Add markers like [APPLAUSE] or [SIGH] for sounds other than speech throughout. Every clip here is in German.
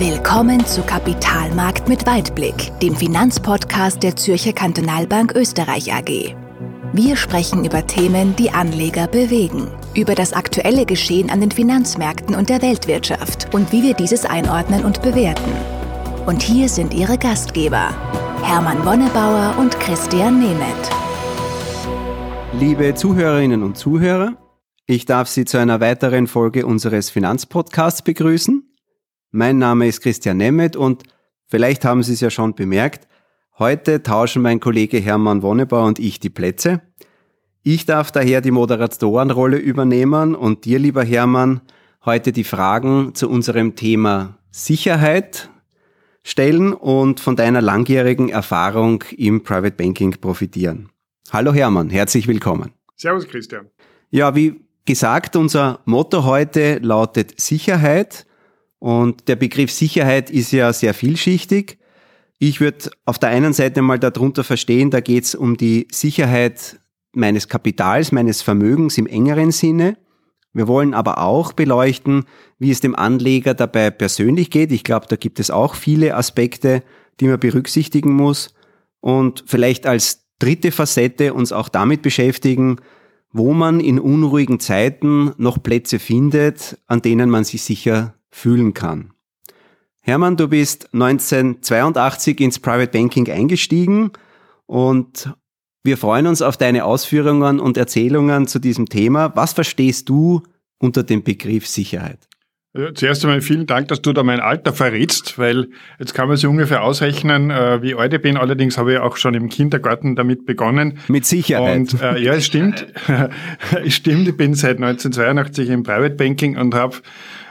Willkommen zu Kapitalmarkt mit Weitblick, dem Finanzpodcast der Zürcher Kantonalbank Österreich AG. Wir sprechen über Themen, die Anleger bewegen, über das aktuelle Geschehen an den Finanzmärkten und der Weltwirtschaft und wie wir dieses einordnen und bewerten. Und hier sind Ihre Gastgeber, Hermann Wonnebauer und Christian Nemeth. Liebe Zuhörerinnen und Zuhörer, ich darf Sie zu einer weiteren Folge unseres Finanzpodcasts begrüßen. Mein Name ist Christian Nemeth und vielleicht haben Sie es ja schon bemerkt, heute tauschen mein Kollege Hermann Wonnebauer und ich die Plätze. Ich darf daher die Moderatorenrolle übernehmen und dir, lieber Hermann, heute die Fragen zu unserem Thema Sicherheit stellen und von deiner langjährigen Erfahrung im Private Banking profitieren. Hallo Hermann, herzlich willkommen. Servus Christian. Ja, wie gesagt, unser Motto heute lautet Sicherheit. Und der Begriff Sicherheit ist ja sehr vielschichtig. Ich würde auf der einen Seite mal darunter verstehen, da geht es um die Sicherheit meines Kapitals, meines Vermögens im engeren Sinne. Wir wollen aber auch beleuchten, wie es dem Anleger dabei persönlich geht. Ich glaube, da gibt es auch viele Aspekte, die man berücksichtigen muss. Und vielleicht als dritte Facette uns auch damit beschäftigen, wo man in unruhigen Zeiten noch Plätze findet, an denen man sich sicher fühlen kann. Hermann, du bist 1982 ins Private Banking eingestiegen und wir freuen uns auf deine Ausführungen und Erzählungen zu diesem Thema. Was verstehst du unter dem Begriff Sicherheit? Zuerst einmal vielen Dank, dass du da mein Alter verrätst, weil jetzt kann man sich ungefähr ausrechnen, äh, wie alt ich bin. Allerdings habe ich auch schon im Kindergarten damit begonnen. Mit Sicherheit. Und äh, ja, es stimmt. [LAUGHS] es stimmt, ich bin seit 1982 im Private Banking und habe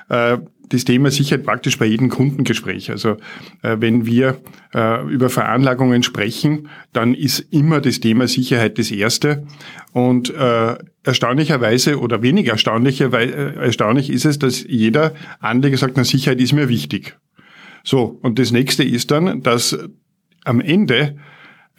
äh, das Thema Sicherheit praktisch bei jedem Kundengespräch. Also äh, wenn wir äh, über Veranlagungen sprechen, dann ist immer das Thema Sicherheit das Erste. Und äh, erstaunlicherweise oder weniger erstaunlicher, weil, äh, erstaunlich ist es, dass jeder Anleger sagt, na Sicherheit ist mir wichtig. So, und das nächste ist dann, dass am Ende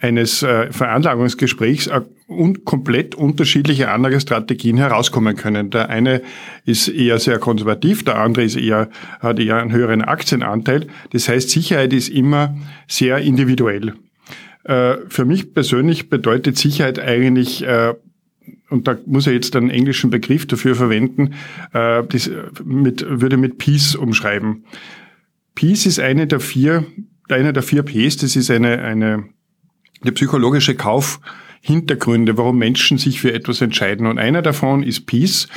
eines äh, Veranlagungsgesprächs äh, un komplett unterschiedliche Anlagestrategien herauskommen können. Der eine ist eher sehr konservativ, der andere ist eher, hat eher einen höheren Aktienanteil. Das heißt, Sicherheit ist immer sehr individuell. Äh, für mich persönlich bedeutet Sicherheit eigentlich äh, und da muss er jetzt einen englischen Begriff dafür verwenden, äh, das mit, würde mit Peace umschreiben. Peace ist eine der vier, einer der vier Ps, das ist eine, eine der psychologische Kaufhintergründe, warum Menschen sich für etwas entscheiden. Und einer davon ist Peace.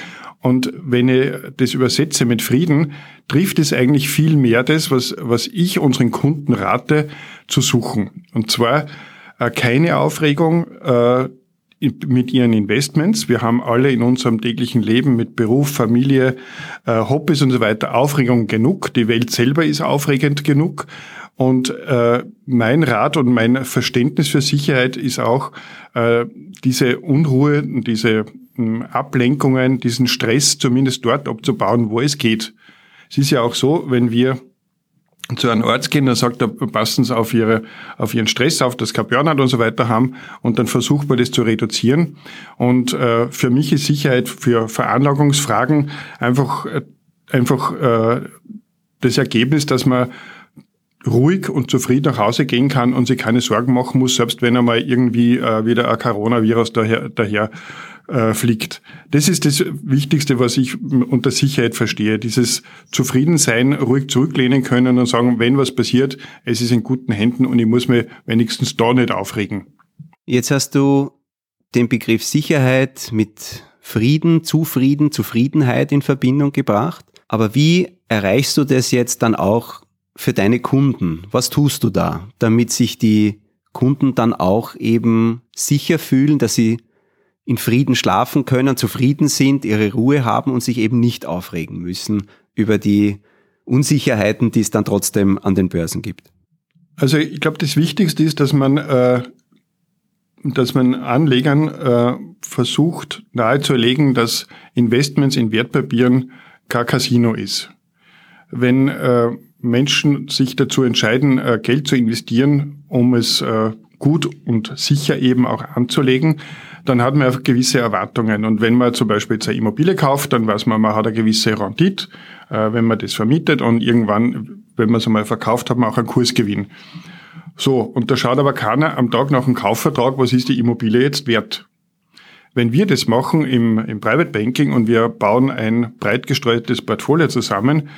Und wenn ich das übersetze mit Frieden, trifft es eigentlich viel mehr das, was, was ich unseren Kunden rate, zu suchen. Und zwar äh, keine Aufregung äh, mit ihren Investments. Wir haben alle in unserem täglichen Leben mit Beruf, Familie, äh, Hobbys und so weiter Aufregung genug. Die Welt selber ist aufregend genug. Und äh, mein Rat und mein Verständnis für Sicherheit ist auch, äh, diese Unruhe, diese äh, Ablenkungen, diesen Stress zumindest dort abzubauen, wo es geht. Es ist ja auch so, wenn wir zu einem Arzt gehen, dann sagt er, passen Sie auf, ihre, auf Ihren Stress auf, das Burnout und so weiter haben und dann versucht man das zu reduzieren. Und äh, für mich ist Sicherheit für Veranlagungsfragen einfach, äh, einfach äh, das Ergebnis, dass man ruhig und zufrieden nach Hause gehen kann und sich keine Sorgen machen muss, selbst wenn einmal irgendwie äh, wieder ein Coronavirus daher, daher äh, fliegt. Das ist das Wichtigste, was ich unter Sicherheit verstehe. Dieses Zufriedensein, ruhig zurücklehnen können und sagen, wenn was passiert, es ist in guten Händen und ich muss mir wenigstens da nicht aufregen. Jetzt hast du den Begriff Sicherheit mit Frieden, Zufrieden, Zufriedenheit in Verbindung gebracht. Aber wie erreichst du das jetzt dann auch für deine Kunden? Was tust du da, damit sich die Kunden dann auch eben sicher fühlen, dass sie in Frieden schlafen können, zufrieden sind, ihre Ruhe haben und sich eben nicht aufregen müssen über die Unsicherheiten, die es dann trotzdem an den Börsen gibt? Also ich glaube, das Wichtigste ist, dass man, äh, dass man Anlegern äh, versucht nahezulegen, dass Investments in Wertpapieren kein Casino ist. Wenn äh, Menschen sich dazu entscheiden, äh, Geld zu investieren, um es äh, gut und sicher eben auch anzulegen, dann hat man gewisse Erwartungen. Und wenn man zum Beispiel jetzt eine Immobilie kauft, dann weiß man, man hat eine gewisse Rendite, äh, wenn man das vermietet und irgendwann, wenn man es einmal verkauft, hat man auch einen Kursgewinn. So, und da schaut aber keiner am Tag nach dem Kaufvertrag, was ist die Immobilie jetzt wert. Wenn wir das machen im, im Private Banking und wir bauen ein breit gestreutes Portfolio zusammen,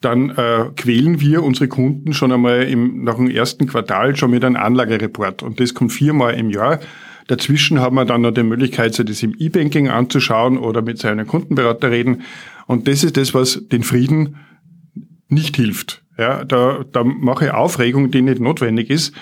dann äh, quälen wir unsere Kunden schon einmal im, nach dem ersten Quartal schon mit einem Anlagereport. Und das kommt viermal im Jahr. Dazwischen haben wir dann noch die Möglichkeit, sich das im E-Banking anzuschauen oder mit seinem Kundenberater reden. Und das ist das, was den Frieden nicht hilft. Ja, da, da mache ich Aufregung, die nicht notwendig ist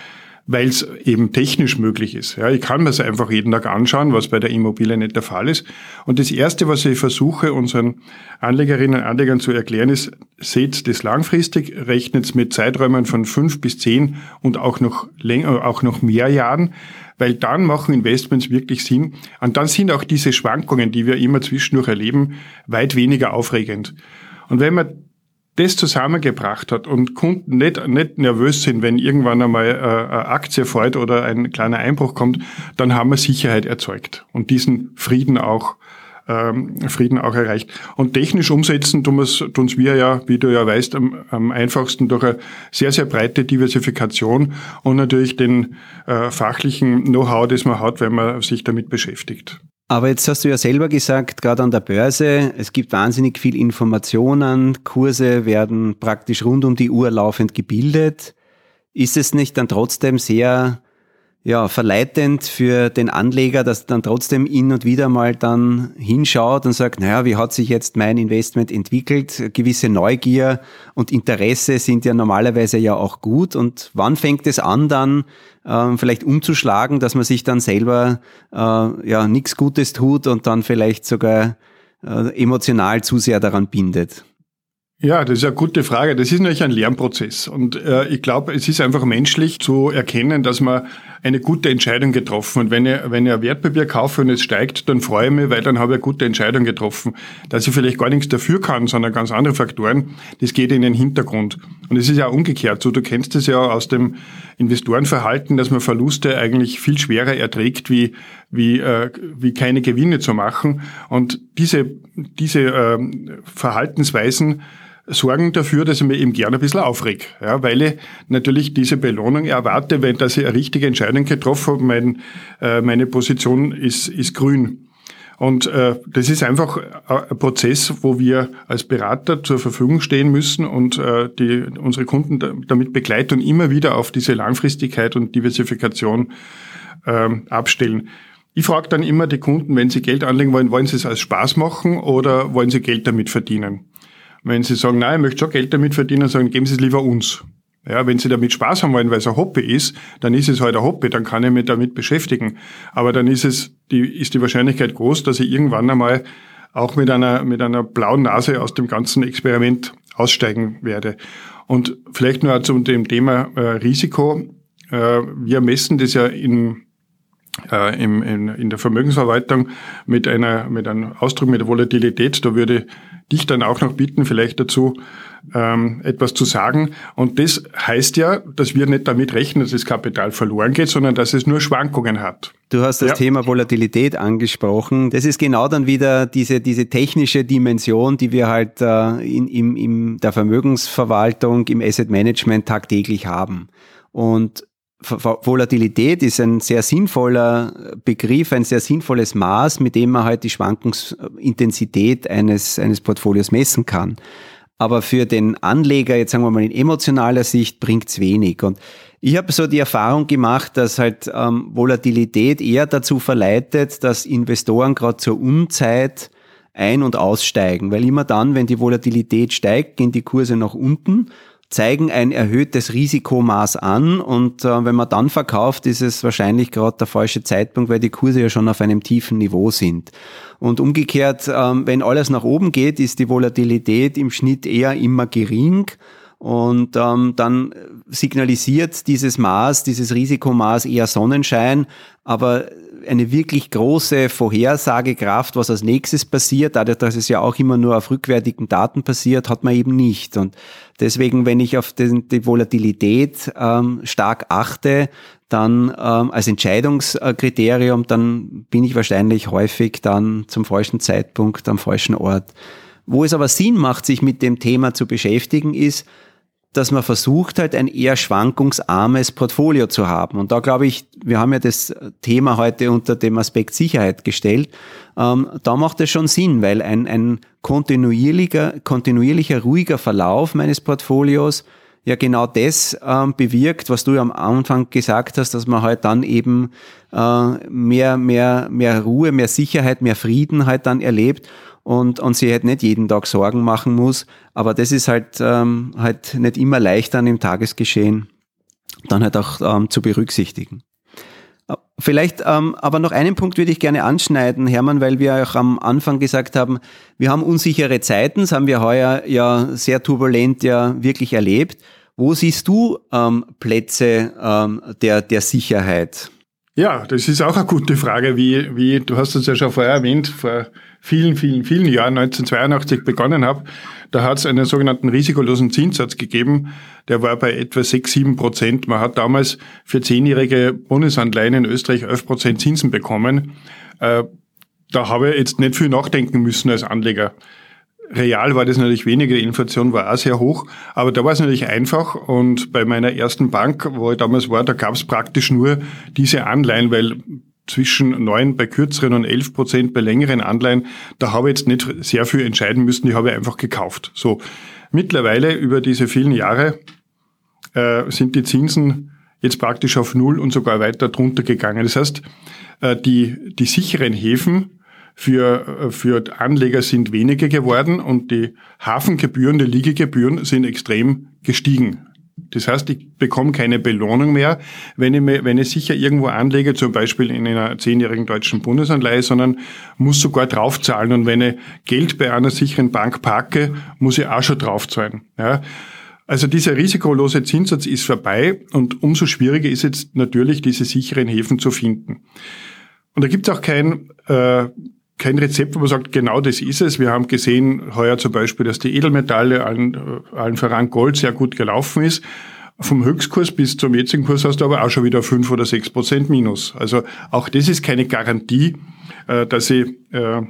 weil es eben technisch möglich ist. Ja, ich kann mir es einfach jeden Tag anschauen, was bei der Immobilie nicht der Fall ist. Und das Erste, was ich versuche, unseren Anlegerinnen und Anlegern zu erklären, ist, seht das langfristig, rechnet mit Zeiträumen von fünf bis zehn und auch noch länger, auch noch mehr Jahren, weil dann machen Investments wirklich Sinn. Und dann sind auch diese Schwankungen, die wir immer zwischendurch erleben, weit weniger aufregend. Und wenn man das zusammengebracht hat und Kunden nicht, nicht nervös sind, wenn irgendwann einmal äh, eine Aktie fällt oder ein kleiner Einbruch kommt, dann haben wir Sicherheit erzeugt und diesen Frieden auch ähm, Frieden auch erreicht. Und technisch umsetzen tun uns wir ja, wie du ja weißt, am, am einfachsten durch eine sehr, sehr breite Diversifikation und natürlich den äh, fachlichen Know-how, das man hat, wenn man sich damit beschäftigt. Aber jetzt hast du ja selber gesagt, gerade an der Börse, es gibt wahnsinnig viel Informationen, Kurse werden praktisch rund um die Uhr laufend gebildet. Ist es nicht dann trotzdem sehr ja, verleitend für den Anleger, dass dann trotzdem hin und wieder mal dann hinschaut und sagt, naja, wie hat sich jetzt mein Investment entwickelt? Gewisse Neugier und Interesse sind ja normalerweise ja auch gut. Und wann fängt es an, dann ähm, vielleicht umzuschlagen, dass man sich dann selber äh, ja nichts Gutes tut und dann vielleicht sogar äh, emotional zu sehr daran bindet? Ja, das ist eine gute Frage. Das ist natürlich ein Lernprozess. Und äh, ich glaube, es ist einfach menschlich zu erkennen, dass man eine gute Entscheidung getroffen. Und wenn ich, wenn ich ein Wertpapier kaufe und es steigt, dann freue ich mich, weil dann habe ich eine gute Entscheidung getroffen. Dass ich vielleicht gar nichts dafür kann, sondern ganz andere Faktoren, das geht in den Hintergrund. Und es ist ja umgekehrt so. Du kennst es ja aus dem Investorenverhalten, dass man Verluste eigentlich viel schwerer erträgt, wie, wie, äh, wie keine Gewinne zu machen. Und diese, diese äh, Verhaltensweisen, sorgen dafür, dass ich mir eben gerne ein bisschen aufreg, ja, weil ich natürlich diese Belohnung erwarte, wenn dass ich eine richtige Entscheidung getroffen habe, mein, äh, meine Position ist, ist grün. Und äh, das ist einfach ein Prozess, wo wir als Berater zur Verfügung stehen müssen und äh, die, unsere Kunden damit begleiten und immer wieder auf diese Langfristigkeit und Diversifikation äh, abstellen. Ich frage dann immer die Kunden, wenn sie Geld anlegen wollen, wollen sie es als Spaß machen oder wollen sie Geld damit verdienen? Wenn Sie sagen, nein, ich möchte schon Geld damit verdienen, sagen, geben Sie es lieber uns. Ja, wenn Sie damit Spaß haben wollen, weil es ein Hobby ist, dann ist es halt ein Hobby, dann kann ich mich damit beschäftigen. Aber dann ist es, die, ist die Wahrscheinlichkeit groß, dass ich irgendwann einmal auch mit einer, mit einer blauen Nase aus dem ganzen Experiment aussteigen werde. Und vielleicht nur zu dem Thema äh, Risiko. Äh, wir messen das ja in, äh, im, in, in der Vermögensverwaltung mit einer, mit einem Ausdruck mit der Volatilität. Da würde dich dann auch noch bitten, vielleicht dazu ähm, etwas zu sagen. Und das heißt ja, dass wir nicht damit rechnen, dass das Kapital verloren geht, sondern dass es nur Schwankungen hat. Du hast das ja. Thema Volatilität angesprochen. Das ist genau dann wieder diese, diese technische Dimension, die wir halt äh, in, in, in der Vermögensverwaltung, im Asset Management tagtäglich haben. Und Volatilität ist ein sehr sinnvoller Begriff, ein sehr sinnvolles Maß, mit dem man halt die Schwankungsintensität eines, eines Portfolios messen kann. Aber für den Anleger, jetzt sagen wir mal in emotionaler Sicht, bringt's wenig. Und ich habe so die Erfahrung gemacht, dass halt ähm, Volatilität eher dazu verleitet, dass Investoren gerade zur Unzeit ein- und aussteigen. Weil immer dann, wenn die Volatilität steigt, gehen die Kurse nach unten zeigen ein erhöhtes Risikomaß an und äh, wenn man dann verkauft, ist es wahrscheinlich gerade der falsche Zeitpunkt, weil die Kurse ja schon auf einem tiefen Niveau sind. Und umgekehrt, ähm, wenn alles nach oben geht, ist die Volatilität im Schnitt eher immer gering. Und ähm, dann signalisiert dieses Maß, dieses Risikomaß eher Sonnenschein, aber eine wirklich große Vorhersagekraft, was als nächstes passiert, dadurch, dass es ja auch immer nur auf rückwärtigen Daten passiert, hat man eben nicht. Und deswegen, wenn ich auf den, die Volatilität ähm, stark achte, dann ähm, als Entscheidungskriterium, dann bin ich wahrscheinlich häufig dann zum falschen Zeitpunkt am falschen Ort. Wo es aber Sinn macht, sich mit dem Thema zu beschäftigen, ist, dass man versucht halt ein eher schwankungsarmes Portfolio zu haben. Und da glaube ich, wir haben ja das Thema heute unter dem Aspekt Sicherheit gestellt. Ähm, da macht es schon Sinn, weil ein, ein kontinuierlicher, kontinuierlicher, ruhiger Verlauf meines Portfolios ja genau das ähm, bewirkt, was du ja am Anfang gesagt hast, dass man halt dann eben äh, mehr, mehr, mehr Ruhe, mehr Sicherheit, mehr Frieden halt dann erlebt und, und sie halt nicht jeden Tag Sorgen machen muss. Aber das ist halt, ähm, halt nicht immer leicht dann im Tagesgeschehen dann halt auch ähm, zu berücksichtigen. Äh, vielleicht ähm, aber noch einen Punkt würde ich gerne anschneiden, Hermann, weil wir auch am Anfang gesagt haben, wir haben unsichere Zeiten, das haben wir heuer ja sehr turbulent ja wirklich erlebt. Wo siehst du ähm, Plätze ähm, der, der Sicherheit? Ja, das ist auch eine gute Frage, wie, wie du hast es ja schon vorher erwähnt, vor vielen, vielen, vielen Jahren, 1982 begonnen habe, da hat es einen sogenannten risikolosen Zinssatz gegeben, der war bei etwa 6, 7 Prozent. Man hat damals für zehnjährige Bundesanleihen in Österreich 11 Prozent Zinsen bekommen. Äh, da habe ich jetzt nicht viel nachdenken müssen als Anleger. Real war das natürlich weniger, die Inflation war auch sehr hoch, aber da war es natürlich einfach und bei meiner ersten Bank, wo ich damals war, da gab es praktisch nur diese Anleihen, weil zwischen neun bei kürzeren und elf Prozent bei längeren Anleihen, da habe ich jetzt nicht sehr viel entscheiden müssen, die habe ich einfach gekauft. So, mittlerweile über diese vielen Jahre äh, sind die Zinsen jetzt praktisch auf Null und sogar weiter drunter gegangen. Das heißt, äh, die, die sicheren Häfen für, äh, für Anleger sind weniger geworden und die Hafengebühren, die Liegegebühren sind extrem gestiegen. Das heißt, ich bekomme keine Belohnung mehr, wenn ich, mir, wenn ich sicher irgendwo anlege, zum Beispiel in einer zehnjährigen deutschen Bundesanleihe, sondern muss sogar draufzahlen. Und wenn ich Geld bei einer sicheren Bank parke, muss ich auch schon draufzahlen. Ja. Also dieser risikolose Zinssatz ist vorbei und umso schwieriger ist jetzt natürlich, diese sicheren Häfen zu finden. Und da gibt es auch kein äh, kein Rezept, wo man sagt, genau das ist es. Wir haben gesehen heuer zum Beispiel, dass die Edelmetalle, allen, allen voran Gold, sehr gut gelaufen ist. Vom Höchstkurs bis zum jetzigen Kurs hast du aber auch schon wieder fünf oder sechs Prozent Minus. Also auch das ist keine Garantie, äh, dass ich, äh,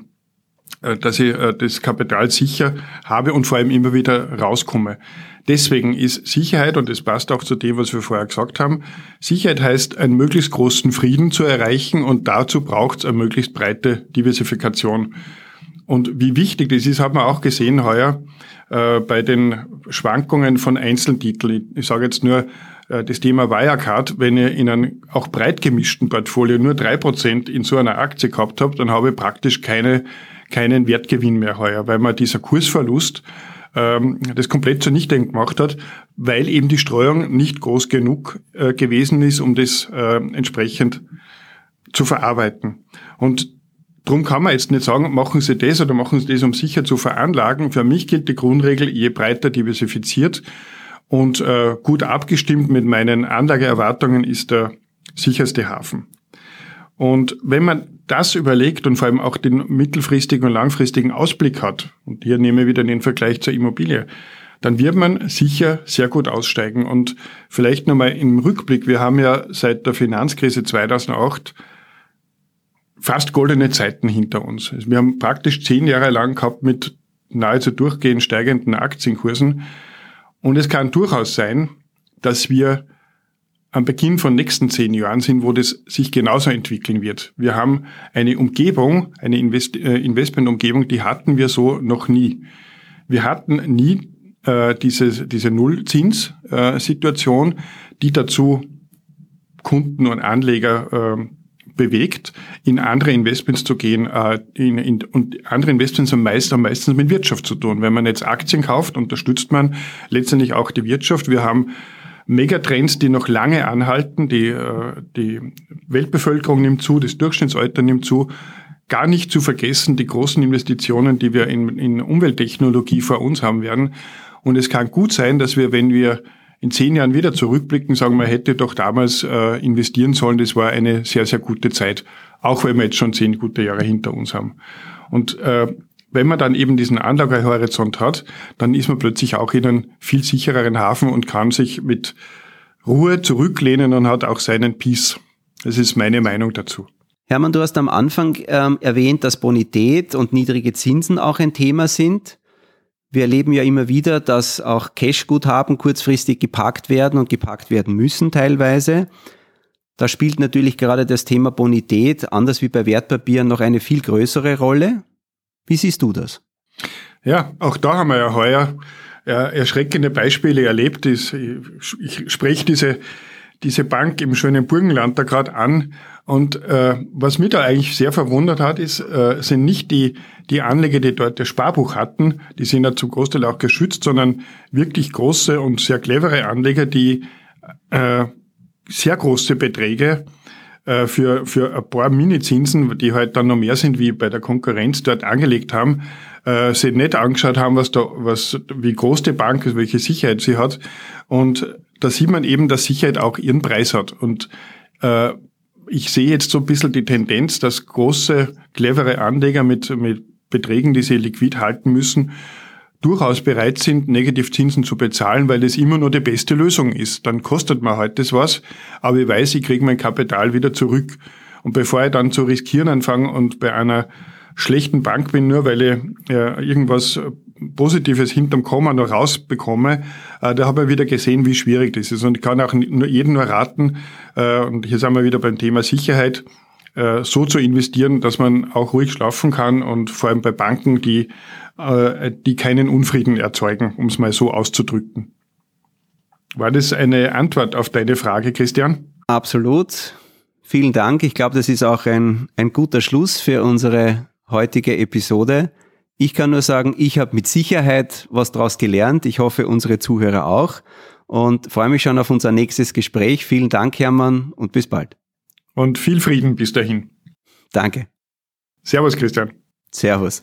dass ich das Kapital sicher habe und vor allem immer wieder rauskomme. Deswegen ist Sicherheit, und das passt auch zu dem, was wir vorher gesagt haben, Sicherheit heißt, einen möglichst großen Frieden zu erreichen und dazu braucht es eine möglichst breite Diversifikation. Und wie wichtig das ist, hat man auch gesehen heuer äh, bei den Schwankungen von Einzeltiteln. Ich sage jetzt nur äh, das Thema Wirecard. Wenn ihr in einem auch breit gemischten Portfolio nur drei Prozent in so einer Aktie gehabt habt, dann habe ich praktisch keine, keinen Wertgewinn mehr heuer, weil man dieser Kursverlust ähm, das komplett zunichte gemacht hat, weil eben die Streuung nicht groß genug äh, gewesen ist, um das äh, entsprechend zu verarbeiten. Und Drum kann man jetzt nicht sagen, machen Sie das oder machen Sie das, um sicher zu veranlagen. Für mich gilt die Grundregel, je breiter diversifiziert und äh, gut abgestimmt mit meinen Anlageerwartungen ist der sicherste Hafen. Und wenn man das überlegt und vor allem auch den mittelfristigen und langfristigen Ausblick hat, und hier nehme ich wieder den Vergleich zur Immobilie, dann wird man sicher sehr gut aussteigen. Und vielleicht nochmal im Rückblick, wir haben ja seit der Finanzkrise 2008 fast goldene Zeiten hinter uns. Also wir haben praktisch zehn Jahre lang gehabt mit nahezu durchgehend steigenden Aktienkursen. Und es kann durchaus sein, dass wir am Beginn von nächsten zehn Jahren sind, wo das sich genauso entwickeln wird. Wir haben eine Umgebung, eine Invest äh, Investmentumgebung, die hatten wir so noch nie. Wir hatten nie äh, diese, diese Nullzinssituation, äh, die dazu Kunden und Anleger äh, bewegt, in andere Investments zu gehen. Äh, in, in, und andere Investments haben, meist, haben meistens mit Wirtschaft zu tun. Wenn man jetzt Aktien kauft, unterstützt man letztendlich auch die Wirtschaft. Wir haben Megatrends, die noch lange anhalten. Die, äh, die Weltbevölkerung nimmt zu, das Durchschnittsalter nimmt zu. Gar nicht zu vergessen die großen Investitionen, die wir in, in Umwelttechnologie vor uns haben werden. Und es kann gut sein, dass wir, wenn wir in zehn Jahren wieder zurückblicken, sagen, man hätte doch damals äh, investieren sollen. Das war eine sehr, sehr gute Zeit, auch wenn wir jetzt schon zehn gute Jahre hinter uns haben. Und äh, wenn man dann eben diesen Anlagehorizont hat, dann ist man plötzlich auch in einem viel sichereren Hafen und kann sich mit Ruhe zurücklehnen und hat auch seinen Peace. Das ist meine Meinung dazu. Hermann, du hast am Anfang ähm, erwähnt, dass Bonität und niedrige Zinsen auch ein Thema sind. Wir erleben ja immer wieder, dass auch Cashguthaben kurzfristig geparkt werden und geparkt werden müssen teilweise. Da spielt natürlich gerade das Thema Bonität, anders wie bei Wertpapieren, noch eine viel größere Rolle. Wie siehst du das? Ja, auch da haben wir ja heuer erschreckende Beispiele erlebt. Ich spreche diese, diese Bank im schönen Burgenland da gerade an. Und äh, was mich da eigentlich sehr verwundert hat, ist, äh, sind nicht die, die Anleger, die dort das Sparbuch hatten, die sind ja zum Großteil auch geschützt, sondern wirklich große und sehr clevere Anleger, die äh, sehr große Beträge äh, für, für ein paar Minizinsen, die halt dann noch mehr sind wie bei der Konkurrenz, dort angelegt haben, äh, sich nicht angeschaut haben, was da, was, wie groß die Bank ist, welche Sicherheit sie hat. Und da sieht man eben, dass Sicherheit auch ihren Preis hat. Und äh, ich sehe jetzt so ein bisschen die Tendenz, dass große, clevere Anleger mit, mit Beträgen, die sie liquid halten müssen, durchaus bereit sind, Negativzinsen zu bezahlen, weil das immer nur die beste Lösung ist. Dann kostet man halt das was, aber ich weiß, ich kriege mein Kapital wieder zurück. Und bevor ich dann zu riskieren anfange und bei einer schlechten Bank bin, nur weil ich ja, irgendwas Positives hinterm Komma noch rausbekomme, äh, da habe ich wieder gesehen, wie schwierig das ist. Und ich kann auch nur jedem nur raten, äh, und hier sind wir wieder beim Thema Sicherheit, äh, so zu investieren, dass man auch ruhig schlafen kann und vor allem bei Banken, die, äh, die keinen Unfrieden erzeugen, um es mal so auszudrücken. War das eine Antwort auf deine Frage, Christian? Absolut. Vielen Dank. Ich glaube, das ist auch ein, ein guter Schluss für unsere heutige Episode. Ich kann nur sagen, ich habe mit Sicherheit was daraus gelernt. Ich hoffe, unsere Zuhörer auch. Und freue mich schon auf unser nächstes Gespräch. Vielen Dank, Hermann, und bis bald und viel Frieden bis dahin. Danke. Servus, Christian. Servus.